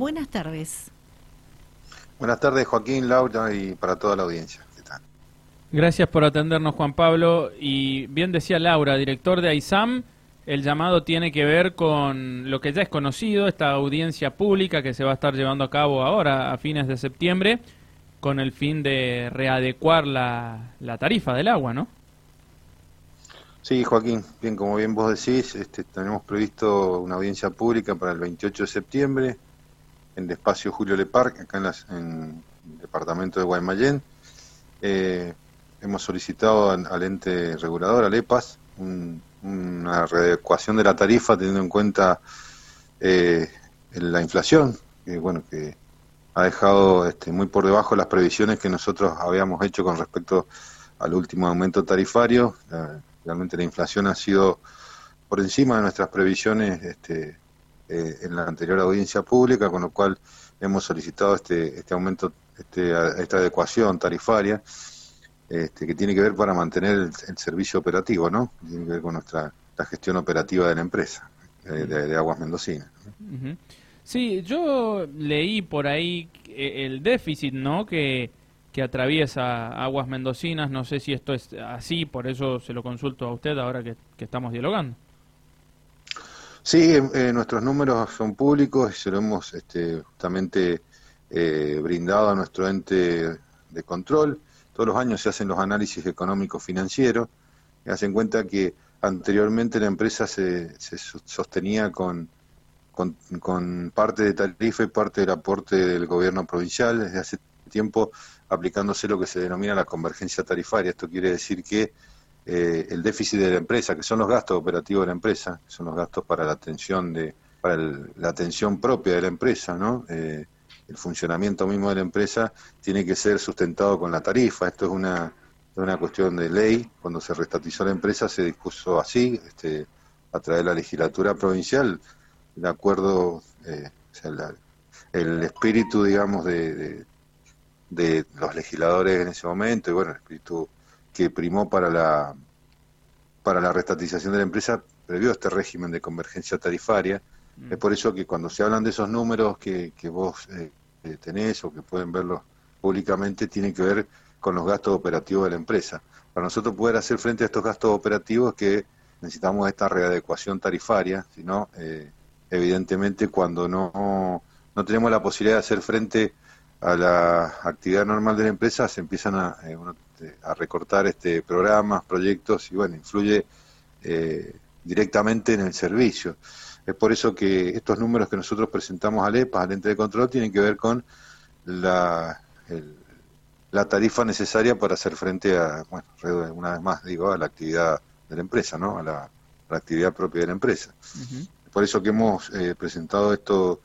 Buenas tardes. Buenas tardes, Joaquín, Laura y para toda la audiencia. ¿Qué tal? Gracias por atendernos, Juan Pablo. Y bien decía Laura, director de AISAM, el llamado tiene que ver con lo que ya es conocido, esta audiencia pública que se va a estar llevando a cabo ahora, a fines de septiembre, con el fin de readecuar la, la tarifa del agua, ¿no? Sí, Joaquín, bien, como bien vos decís, este, tenemos previsto una audiencia pública para el 28 de septiembre en el espacio Julio Leparc, acá en, en el departamento de Guaymallén. Eh, hemos solicitado al, ente regulador, al EPAS, una readecuación de la tarifa teniendo en cuenta eh, la inflación, que bueno, que ha dejado este, muy por debajo las previsiones que nosotros habíamos hecho con respecto al último aumento tarifario. realmente la inflación ha sido por encima de nuestras previsiones este, eh, en la anterior audiencia pública, con lo cual hemos solicitado este, este aumento, este, esta adecuación tarifaria, este, que tiene que ver para mantener el, servicio operativo, ¿no? Tiene que ver con nuestra la gestión operativa de la empresa, de, Aguas Mendocinas. Sí, yo leí por ahí el déficit, ¿no? Que, que atraviesa Aguas Mendocinas, no sé si esto es así, por eso se lo consulto a usted ahora que estamos dialogando. Sí, eh, nuestros números son públicos y se lo hemos este, justamente eh, brindado a nuestro ente de control. Todos los años se hacen los análisis económicos financieros y hacen cuenta que anteriormente la empresa se, sostenía con, con, parte de tarifa y parte del aporte del gobierno provincial desde hace tiempo aplicándose lo que se denomina la convergencia tarifaria. Esto quiere decir que eh, el déficit de la empresa, que son los gastos operativos de la empresa, son los gastos para la atención de para la atención propia de la empresa, ¿no? Eh, el funcionamiento mismo de la empresa tiene que ser sustentado con la tarifa. Esto es una, una cuestión de ley. Cuando se restatizó la empresa se dispuso así, este, a través de la legislatura provincial, de acuerdo, eh, el espíritu, digamos, de, de, de, los legisladores en ese momento, y bueno, el espíritu que primó para la, para la restatización de la empresa previó este régimen de convergencia tarifaria. Es por eso que cuando se hablan de esos números que, que vos eh, tenés o que pueden verlos públicamente, tienen que ver con los gastos operativos de la empresa. Para nosotros poder hacer frente a estos gastos operativos que necesitamos esta readecuación tarifaria, sino eh, evidentemente cuando no, no tenemos la posibilidad de hacer frente a la actividad normal de la empresa se empiezan a, eh, este, a recortar este programas, proyectos y bueno, influye eh, directamente en el servicio. Es por eso que estos números que nosotros presentamos al EPA, al ente de control, tienen que ver con la, la tarifa necesaria para hacer frente a, bueno, una vez más digo, a la actividad de la empresa, ¿no? A la, actividad propia de la empresa. Por eso que hemos eh, presentado esto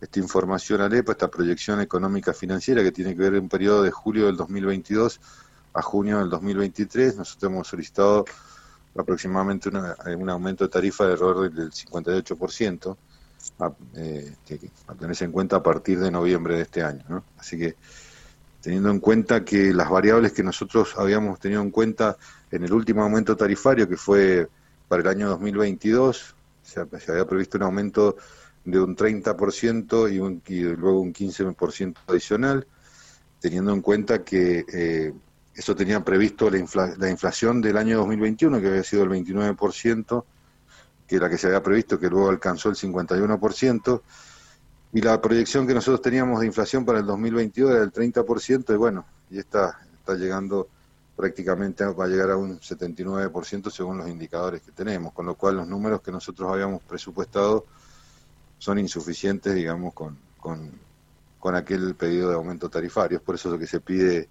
esta información al EPA, esta proyección económica financiera que tiene que ver en un periodo de julio del 2022 a junio del 2023. Nosotros hemos solicitado aproximadamente eh, un aumento de tarifa de error del 58%, a, eh, que, a tenerse en cuenta a partir de noviembre de este año. Así que teniendo en cuenta que las variables que nosotros habíamos tenido en cuenta en el último aumento tarifario, que fue para el año 2022, se, se había previsto un aumento de un 30% y, un, y luego un 15% adicional, teniendo en cuenta que eh, eso tenía previsto la, la, inflación del año 2021, que había sido el 29%, que la que se había previsto, que luego alcanzó el 51%, y la proyección que nosotros teníamos de inflación para el 2022 era del 30%, y bueno, y está, está llegando prácticamente, va a llegar a un 79% según los indicadores que tenemos, con lo cual los números que nosotros habíamos presupuestado son insuficientes, digamos, con, con, con aquel pedido de aumento tarifario. Es por eso lo que se pide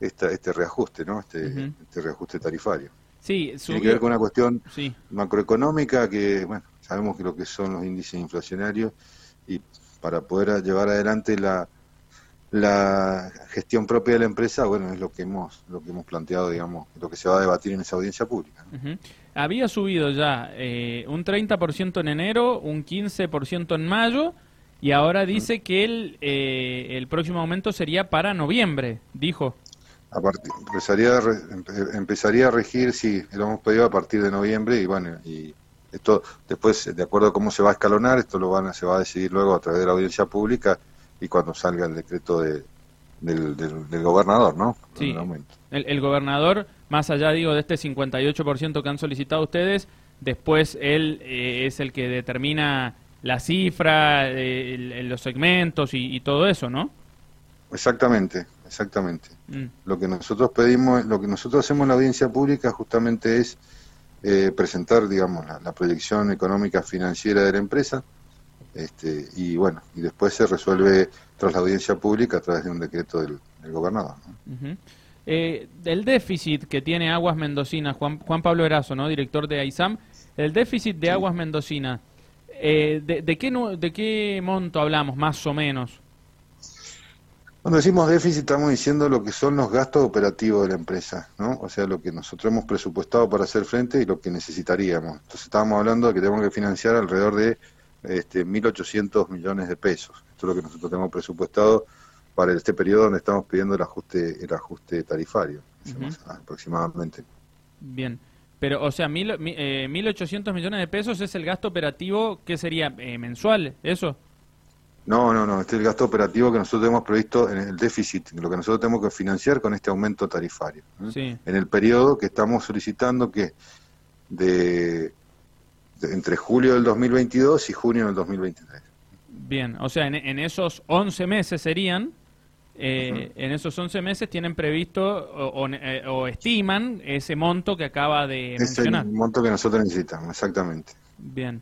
esta, este reajuste, ¿no? Este, este reajuste tarifario. Sí, Tiene que ver con una cuestión macroeconómica que, bueno, sabemos que lo que son los índices inflacionarios y para poder llevar adelante la, la gestión propia de la empresa, bueno, es lo que hemos lo que hemos planteado, digamos, lo que se va a debatir en esa audiencia pública. Había subido ya eh, un 30% en enero, un 15% en mayo y ahora dice que el, eh, el próximo aumento sería para noviembre, dijo empezaría, a empezaría a regir, sí, lo hemos pedido a partir de noviembre y bueno, y Esto después, de acuerdo a cómo se va a escalonar, esto lo van a, se va a decidir luego a través de la audiencia pública y cuando salga el decreto de, del, del, gobernador, ¿no? Sí, el, el, gobernador, más allá, digo, de este 58% que han solicitado ustedes, después él eh, es el que determina la cifra, eh, los segmentos y, todo eso, ¿no? Exactamente, exactamente. Mm. Lo que nosotros pedimos, lo que nosotros hacemos en la audiencia pública justamente es eh, presentar, digamos, la, proyección económica financiera de la empresa, este, y bueno, y después se resuelve tras la audiencia pública a través de un decreto del, gobernador. Eh, el déficit que tiene Aguas Mendocinas, Juan, Juan Pablo Erazo, ¿no? director de AISAM, el déficit de Aguas Mendocina, eh, de, qué, ¿de qué monto hablamos, más o menos? Cuando decimos déficit estamos diciendo lo que son los gastos operativos de la empresa, ¿no? O sea, lo que nosotros hemos presupuestado para hacer frente y lo que necesitaríamos. Entonces estábamos hablando de que tenemos que financiar alrededor de este, 1.800 millones de pesos. Esto es lo que nosotros tenemos presupuestado para este periodo donde estamos pidiendo el ajuste, el ajuste tarifario, aproximadamente. Bien. Pero, o sea, mil, eh, 1.800 millones de pesos es el gasto operativo, ¿qué sería? Eh, ¿Mensual? ¿Eso? No, no, no. Este es el gasto operativo que nosotros hemos previsto en el déficit, lo que nosotros tenemos que financiar con este aumento tarifario. ¿eh? En el periodo que estamos solicitando que de entre julio del 2022 y junio del 2023. Bien, o sea, en, esos 11 meses serían, eh, en esos 11 meses tienen previsto eh, o, estiman ese monto que acaba de mencionar. el monto que nosotros necesitamos, exactamente. Bien,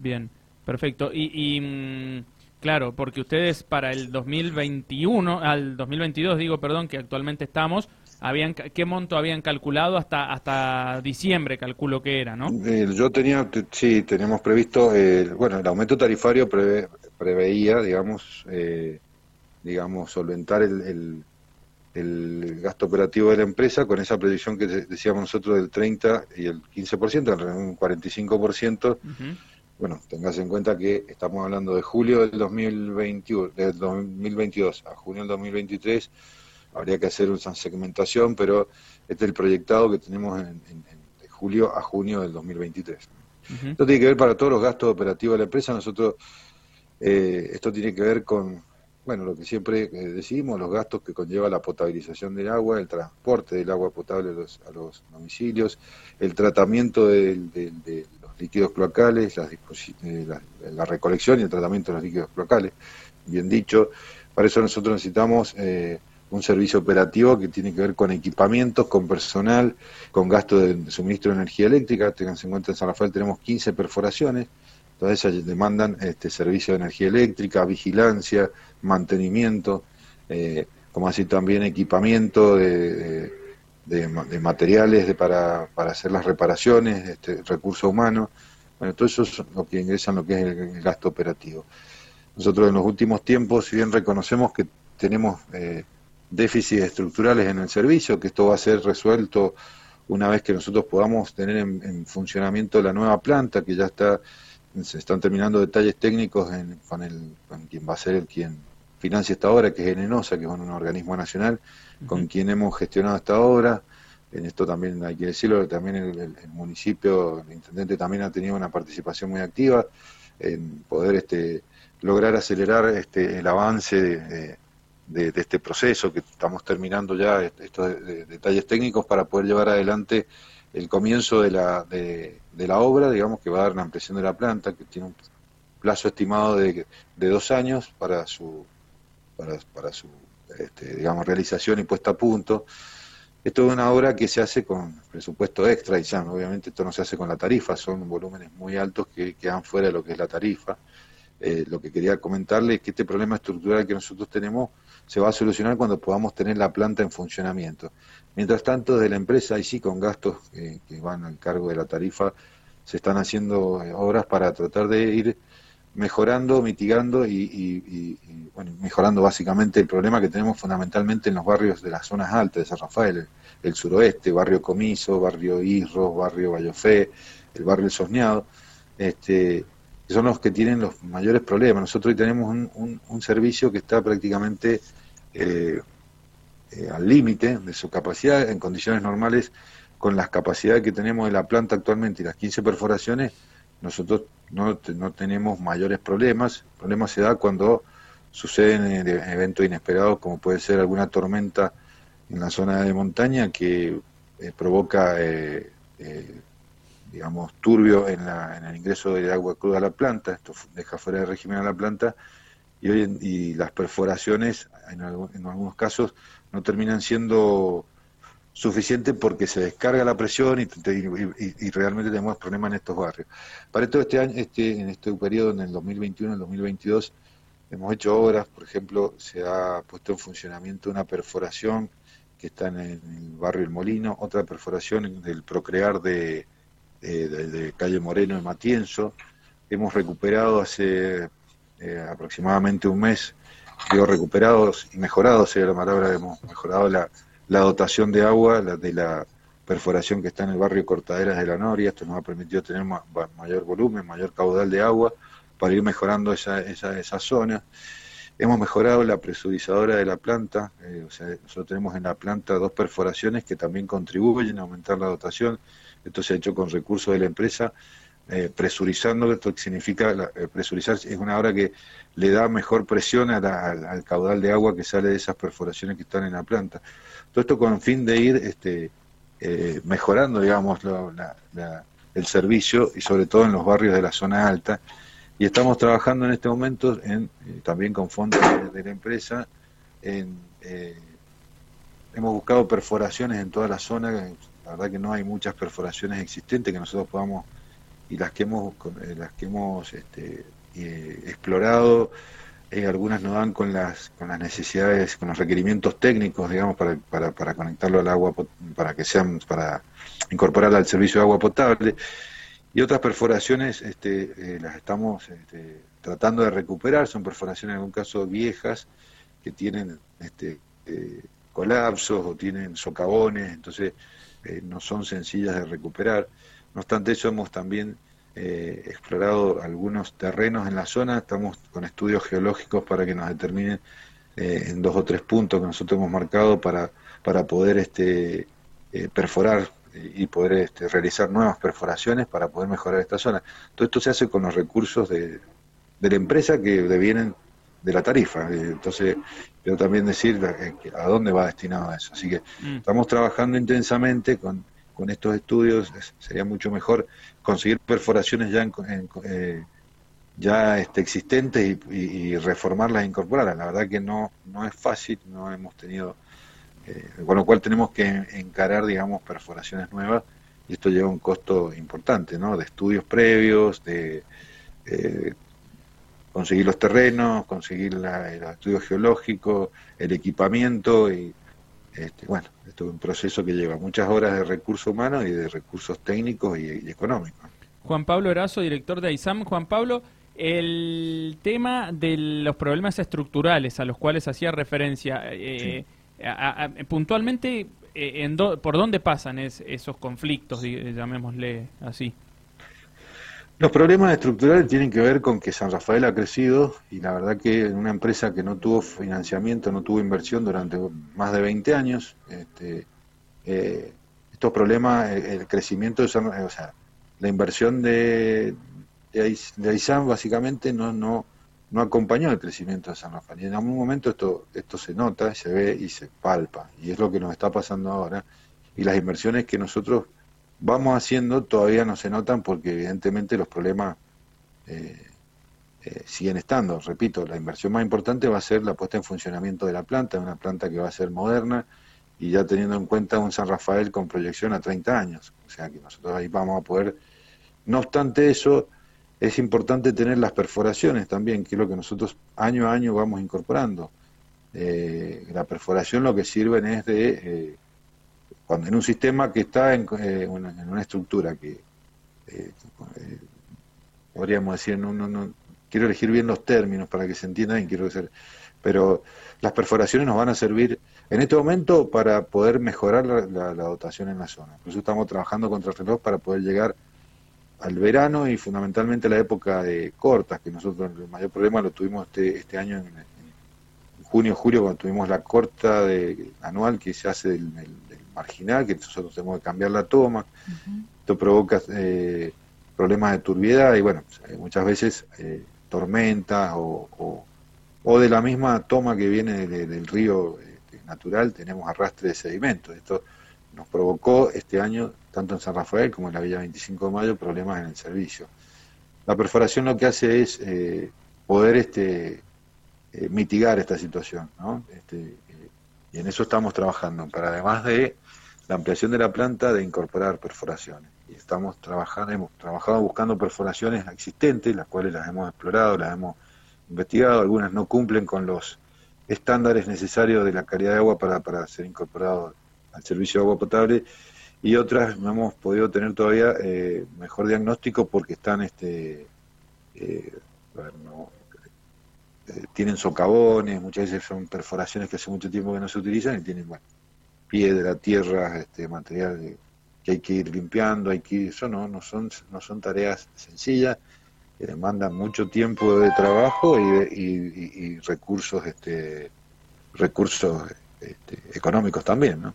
bien, perfecto. Y, mm, claro, porque ustedes para el 2021, al 2022 digo, perdón, que actualmente estamos, habían qué monto habían calculado hasta hasta diciembre calculo que era no eh, yo tenía sí tenemos previsto eh, bueno el aumento tarifario preveía digamos eh, digamos solventar el, el, gasto operativo de la empresa con esa previsión que decíamos nosotros del 30 y el 15% un 45% bueno tengas en cuenta que estamos hablando de julio del 2021 del 2022 a junio del 2023 habría que hacer una segmentación, pero este es el proyectado que tenemos en, de julio a junio del 2023. Esto tiene que ver para todos los gastos operativos de la empresa. Nosotros, eh, esto tiene que ver con, bueno, lo que siempre eh, decimos, los gastos que conlleva la potabilización del agua, el transporte del agua potable a los, domicilios, el tratamiento de, los líquidos cloacales, eh, la, la, recolección y el tratamiento de los líquidos cloacales, bien dicho. Para eso nosotros necesitamos un servicio operativo que tiene que ver con equipamientos, con personal, con gasto de, suministro de energía eléctrica. Tengan en cuenta en San Rafael tenemos 15 perforaciones, todas ellas demandan este servicio de energía eléctrica, vigilancia, mantenimiento, eh, como así también equipamiento de, materiales para, para, hacer las reparaciones, este, recursos humanos. Bueno, todo eso es lo que ingresa en lo que es el, gasto operativo. Nosotros en los últimos tiempos, si bien reconocemos que tenemos eh, déficits estructurales en el servicio, que esto va a ser resuelto una vez que nosotros podamos tener en, funcionamiento la nueva planta, que ya está, se están terminando detalles técnicos con, el, con quien va a ser el quien financia esta obra, que es Enenosa, que es un organismo nacional, con quien hemos gestionado esta obra. En esto también hay que decirlo, también el, municipio, el intendente también ha tenido una participación muy activa en poder este, lograr acelerar este, el avance de de, este proceso, que estamos terminando ya estos detalles técnicos para poder llevar adelante el comienzo de la, de, la obra, digamos, que va a dar una ampliación de la planta, que tiene un plazo estimado de, de dos años para su, para, para su este, digamos, realización y puesta a punto. Esto es una obra que se hace con presupuesto extra y ya, obviamente esto no se hace con la tarifa, son volúmenes muy altos que quedan fuera de lo que es la tarifa. Eh, lo que quería comentarle es que este problema estructural que nosotros tenemos se va a solucionar cuando podamos tener la planta en funcionamiento. Mientras tanto, de la empresa, y sí con gastos que van al cargo de la tarifa, se están haciendo obras para tratar de ir mejorando, mitigando y, bueno, mejorando básicamente el problema que tenemos fundamentalmente en los barrios de las zonas altas de San Rafael, el, suroeste, barrio Comiso, barrio Irro, barrio Bayofé, el barrio Sosneado, este, son los que tienen los mayores problemas. Nosotros hoy tenemos un, un servicio que está prácticamente eh, eh, al límite de su capacidad. En condiciones normales con las capacidades que tenemos de la planta actualmente y las 15 perforaciones, nosotros no, no tenemos mayores problemas. El problema se da cuando suceden eventos inesperados, como puede ser alguna tormenta en la zona de montaña que eh, provoca, eh, eh, digamos, turbio en, la, en, el ingreso de agua cruda a la planta, esto deja fuera de régimen a la planta, y, hoy y las perforaciones, en, en algunos casos, no terminan siendo suficiente porque se descarga la presión y, y, realmente tenemos problemas en estos barrios. Para esto este año, este, en este periodo, en el 2021, en el 2022, hemos hecho obras, por ejemplo, se ha puesto en funcionamiento una perforación que está en el barrio El Molino, otra perforación del Procrear de, de, Calle Moreno de Matienzo. Hemos recuperado hace eh, aproximadamente un mes, digo recuperados y mejorados, sería la palabra, hemos mejorado la la dotación de agua de la perforación que está en el barrio Cortaderas de la Noria. Esto nos ha permitido tener mayor volumen, mayor caudal de agua para ir mejorando esa, esa, esa zona. Hemos mejorado la presurizadora de la planta, eh, o sea, nosotros tenemos en la planta dos perforaciones que también contribuyen a aumentar la dotación. Esto se ha hecho con recursos de la empresa, eh, presurizando, esto significa, eh, presurizar es una obra que le da mejor presión al caudal de agua que sale de esas perforaciones que están en la planta. Todo esto con fin de ir este, eh, mejorando, digamos, el servicio y sobre todo en los barrios de la zona alta. Y estamos trabajando en este momento en, eh, también con fondos de, la empresa. En, eh, hemos buscado perforaciones en toda la zona. La verdad que no hay muchas perforaciones existentes que nosotros podamos y las que hemos las que hemos este, explorado eh, algunas no dan con las, con las necesidades, con los requerimientos técnicos, digamos, para, para, para conectarlo al agua, para que sean, para incorporarla al servicio de agua potable. Y otras perforaciones este, eh, las estamos este, tratando de recuperar, son perforaciones en algún caso viejas, que tienen este, eh, colapsos o tienen socavones, entonces no son sencillas de recuperar. No obstante eso, hemos también eh, explorado algunos terrenos en la zona, estamos con estudios geológicos para que nos determinen eh, en dos o tres puntos que nosotros hemos marcado para, para poder este, eh, perforar y poder este, realizar nuevas perforaciones para poder mejorar esta zona. Todo esto se hace con los recursos de, de la empresa que devienen de la tarifa. Entonces, quiero también decir a dónde va destinado eso. Así que mm. estamos trabajando intensamente con con estos estudios sería mucho mejor conseguir perforaciones ya eh, ya este, existentes y, reformarlas e incorporarlas. La verdad que no, no es fácil, no hemos tenido, eh, con lo cual tenemos que encarar, digamos, perforaciones nuevas y esto lleva un costo importante, ¿no? De estudios previos, de eh, conseguir los terrenos, conseguir la, los estudios geológicos, el equipamiento y este, bueno, esto es un proceso que lleva muchas horas de recursos humanos y de recursos técnicos y, económicos. Juan Pablo Erazo, director de AISAM. Juan Pablo, el tema de los problemas estructurales a los cuales hacía referencia, eh, puntualmente, eh, en ¿por dónde pasan esos conflictos, llamémosle así? Los problemas estructurales tienen que ver con que San Rafael ha crecido y la verdad que una empresa que no tuvo financiamiento, no tuvo inversión durante más de 20 años, este, eh, estos problemas, eh, el crecimiento de San Rafael, o sea, la inversión de, de, Aysán básicamente no, no, no acompañó el crecimiento de San Rafael. Y en algún momento esto, esto se nota, se ve y se palpa. Y es lo que nos está pasando ahora. Y las inversiones que nosotros vamos haciendo todavía no se notan porque evidentemente los problemas eh, eh, siguen estando. Repito, la inversión más importante va a ser la puesta en funcionamiento de la planta, una planta que va a ser moderna y ya teniendo en cuenta un San Rafael con proyección a 30 años. O sea que nosotros ahí vamos a poder... No obstante eso, es importante tener las perforaciones también, que es lo que nosotros año a año vamos incorporando. Eh, la perforación lo que sirven es de cuando en un sistema que está en, eh, una, estructura que eh, eh, podríamos decir, no, no, quiero elegir bien los términos para que se entienda y quiero decir, pero las perforaciones nos van a servir en este momento para poder mejorar la, dotación en la zona. Por eso estamos trabajando contra el reloj para poder llegar al verano y fundamentalmente la época de cortas, que nosotros el mayor problema lo tuvimos este, este año en, junio, julio, cuando tuvimos la corta de, anual que se hace del marginal, que nosotros tenemos que cambiar la toma. Esto provoca eh, problemas de turbiedad y bueno, muchas veces eh, tormentas o, o, de la misma toma que viene del río este, natural tenemos arrastre de sedimentos. Esto nos provocó este año, tanto en San Rafael como en la Villa 25 de Mayo, problemas en el servicio. La perforación lo que hace es eh, poder este, eh, mitigar esta situación, ¿no? Este, eh, y en eso estamos trabajando, para además de la ampliación de la planta, de incorporar perforaciones. Y estamos trabajando, hemos trabajado buscando perforaciones existentes, las cuales las hemos explorado, las hemos investigado, algunas no cumplen con los estándares necesarios de la calidad de agua para, para ser incorporado al servicio de agua potable y otras no hemos podido tener todavía eh, mejor diagnóstico porque están este eh, eh, tienen socavones muchas veces son perforaciones que hace mucho tiempo que no se utilizan y tienen bueno, piedra tierra este material que hay que ir limpiando hay que eso no no son no son tareas sencillas que demandan mucho tiempo de trabajo y, recursos este recursos este, económicos también no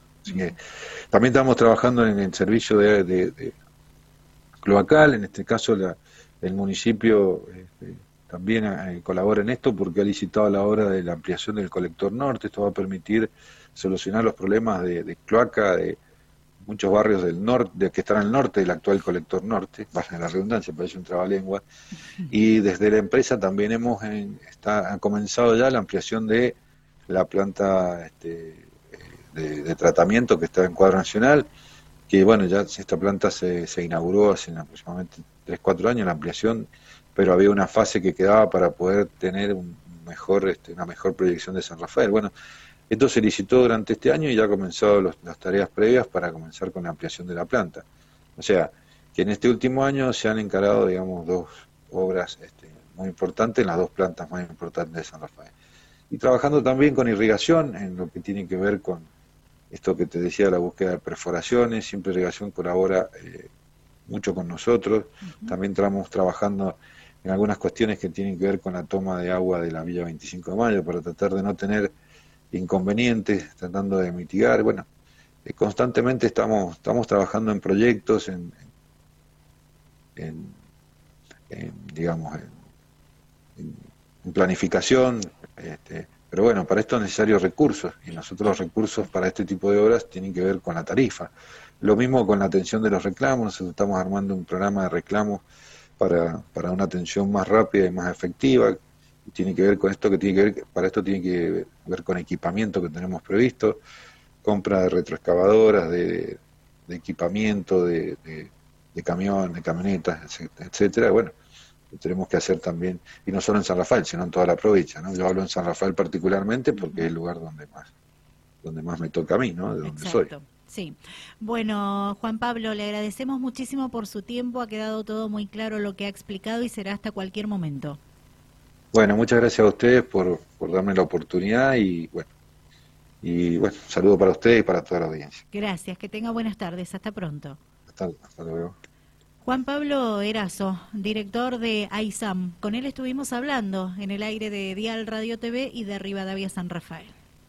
también estamos trabajando en el servicio de, cloacal, en este caso el municipio este, también eh, colabora en esto porque ha licitado la obra de la ampliación del colector norte. Esto va a permitir solucionar los problemas de, cloaca de muchos barrios del norte, que están al norte del actual colector norte, baja la redundancia, parece un trabalengua, y desde la empresa también hemos está, ha comenzado ya la ampliación de la planta este, de, tratamiento que está en cuadro nacional, que bueno, ya esta planta se, se inauguró hace aproximadamente 3, 4 años, la ampliación, pero había una fase que quedaba para poder tener un mejor, este, una mejor proyección de San Rafael. Bueno, esto se licitó durante este año y ya ha comenzado las tareas previas para comenzar con la ampliación de la planta. O sea, que en este último año se han encarado, digamos, dos obras este, muy importantes en las dos plantas más importantes de San Rafael. Y trabajando también con irrigación, en lo que tiene que ver con esto que te decía, la búsqueda de perforaciones, siempre Irrigación colabora eh, mucho con nosotros. También estamos trabajando en algunas cuestiones que tienen que ver con la toma de agua de la Villa 25 de Mayo para tratar de no tener inconvenientes, tratando de mitigar. Bueno, eh, constantemente estamos, estamos trabajando en proyectos, en, digamos, en, planificación, este, pero bueno, para esto es necesario recursos y nosotros los recursos para este tipo de obras tienen que ver con la tarifa. Lo mismo con la atención de los reclamos, nosotros estamos armando un programa de reclamos para, para una atención más rápida y más efectiva. Tiene que ver con esto que tiene que ver, para esto tiene que ver con equipamiento que tenemos previsto, compra de retroexcavadoras, de, equipamiento, de, de, de camión, de camionetas, etcétera. Bueno, tenemos que hacer también, y no solo en San Rafael, sino en toda la provincia, ¿no? Yo hablo en San Rafael particularmente porque es el lugar donde más, donde más me toca a mí, ¿no? De donde soy. Sí. Bueno, Juan Pablo, le agradecemos muchísimo por su tiempo, ha quedado todo muy claro lo que ha explicado y será hasta cualquier momento. Bueno, muchas gracias a ustedes por, por darme la oportunidad y bueno, y bueno, saludo para ustedes y para toda la audiencia. Gracias, que tenga buenas tardes, hasta pronto. hasta luego. Juan Pablo Erazo, director de AISAM. Con él estuvimos hablando en el aire de Dial Radio TV y de Rivadavia San Rafael.